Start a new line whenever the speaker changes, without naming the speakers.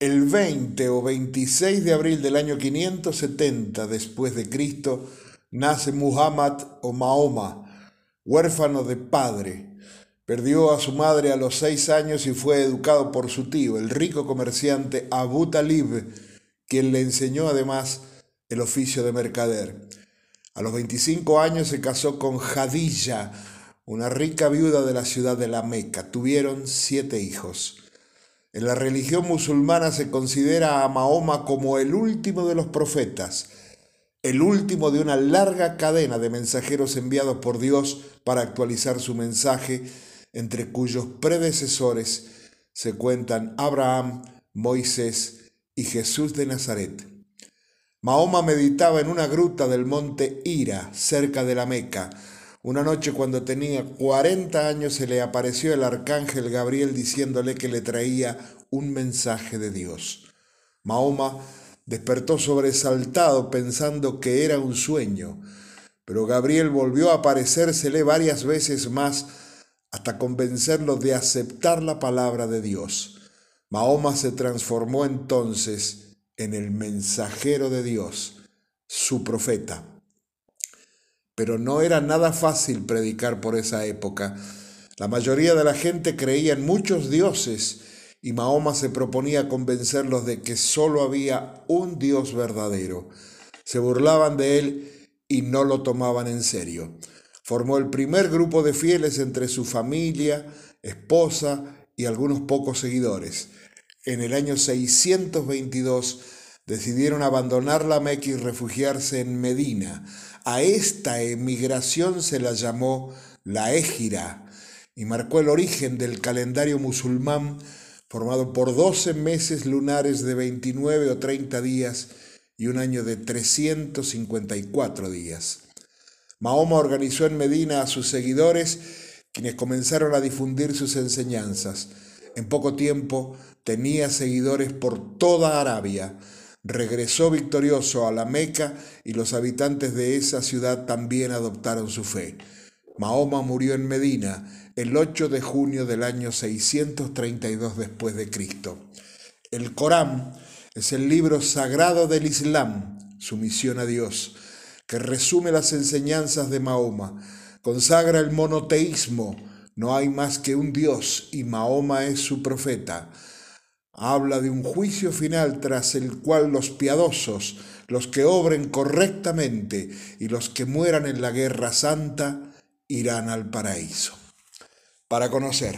El 20 o 26 de abril del año 570 después de Cristo nace Muhammad o Mahoma, huérfano de padre. Perdió a su madre a los seis años y fue educado por su tío, el rico comerciante Abu Talib, quien le enseñó además el oficio de mercader. A los 25 años se casó con Jadilla, una rica viuda de la ciudad de la Meca. Tuvieron siete hijos. En la religión musulmana se considera a Mahoma como el último de los profetas, el último de una larga cadena de mensajeros enviados por Dios para actualizar su mensaje, entre cuyos predecesores se cuentan Abraham, Moisés y Jesús de Nazaret. Mahoma meditaba en una gruta del monte Ira, cerca de la Meca. Una noche cuando tenía 40 años se le apareció el arcángel Gabriel diciéndole que le traía un mensaje de Dios. Mahoma despertó sobresaltado pensando que era un sueño, pero Gabriel volvió a aparecérsele varias veces más hasta convencerlo de aceptar la palabra de Dios. Mahoma se transformó entonces en el mensajero de Dios, su profeta. Pero no era nada fácil predicar por esa época. La mayoría de la gente creía en muchos dioses y Mahoma se proponía convencerlos de que solo había un Dios verdadero. Se burlaban de él y no lo tomaban en serio. Formó el primer grupo de fieles entre su familia, esposa y algunos pocos seguidores en el año 622 decidieron abandonar la Meca y refugiarse en Medina. A esta emigración se la llamó la Égira y marcó el origen del calendario musulmán formado por 12 meses lunares de 29 o 30 días y un año de 354 días. Mahoma organizó en Medina a sus seguidores, quienes comenzaron a difundir sus enseñanzas. En poco tiempo tenía seguidores por toda Arabia. Regresó victorioso a la Meca y los habitantes de esa ciudad también adoptaron su fe. Mahoma murió en Medina el 8 de junio del año 632 después de Cristo. El Corán es el libro sagrado del Islam, su misión a Dios, que resume las enseñanzas de Mahoma, consagra el monoteísmo, no hay más que un Dios y Mahoma es su profeta. Habla de un juicio final tras el cual los piadosos, los que obren correctamente y los que mueran en la guerra santa irán al paraíso. Para conocer